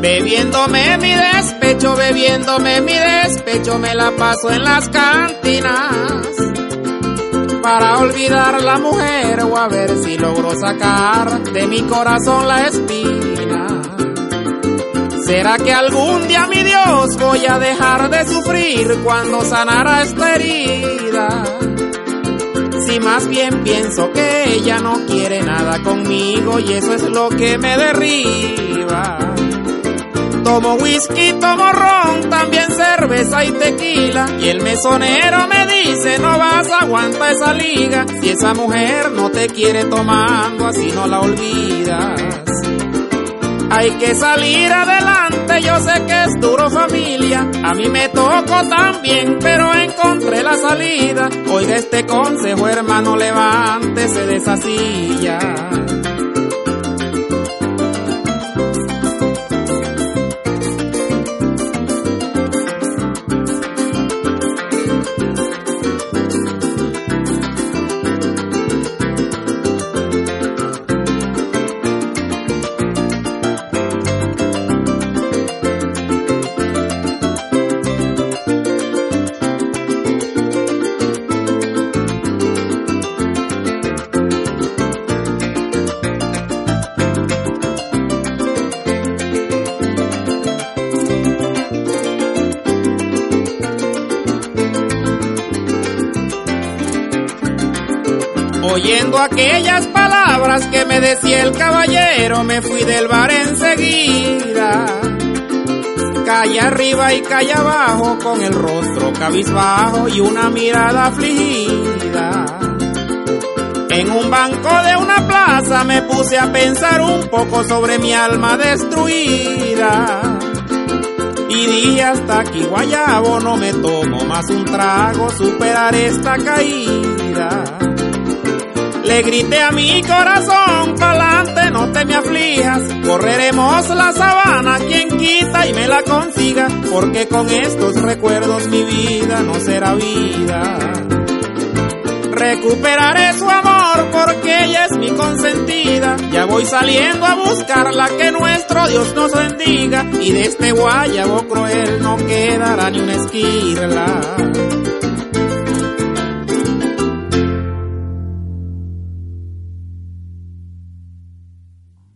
Bebiéndome mi despecho, bebiéndome mi despecho, me la paso en las cantinas. Para olvidar la mujer o a ver si logro sacar de mi corazón la espina. ¿Será que algún día, mi Dios, voy a dejar de sufrir cuando sanara esta herida? Si más bien pienso que ella no quiere nada conmigo y eso es lo que me derriba. Tomo whisky, tomo ron, también cerveza y tequila. Y el mesonero me dice, no vas a aguantar esa liga. Si esa mujer no te quiere tomando, así no la olvidas. Hay que salir adelante, yo sé que es duro familia. A mí me tocó también, pero encontré la salida. Oiga este consejo, hermano, levántese de esa silla. Oyendo aquellas palabras que me decía el caballero, me fui del bar enseguida. Calle arriba y calle abajo, con el rostro cabizbajo y una mirada afligida. En un banco de una plaza me puse a pensar un poco sobre mi alma destruida. Y dije hasta aquí guayabo, no me tomo más un trago, superar esta caída. Le grité a mi corazón, pa'lante, no te me aflijas. Correremos la sabana, quien quita y me la consiga. Porque con estos recuerdos mi vida no será vida. Recuperaré su amor porque ella es mi consentida. Ya voy saliendo a buscarla, que nuestro Dios nos bendiga. Y de este guayabo cruel no quedará ni una esquirla.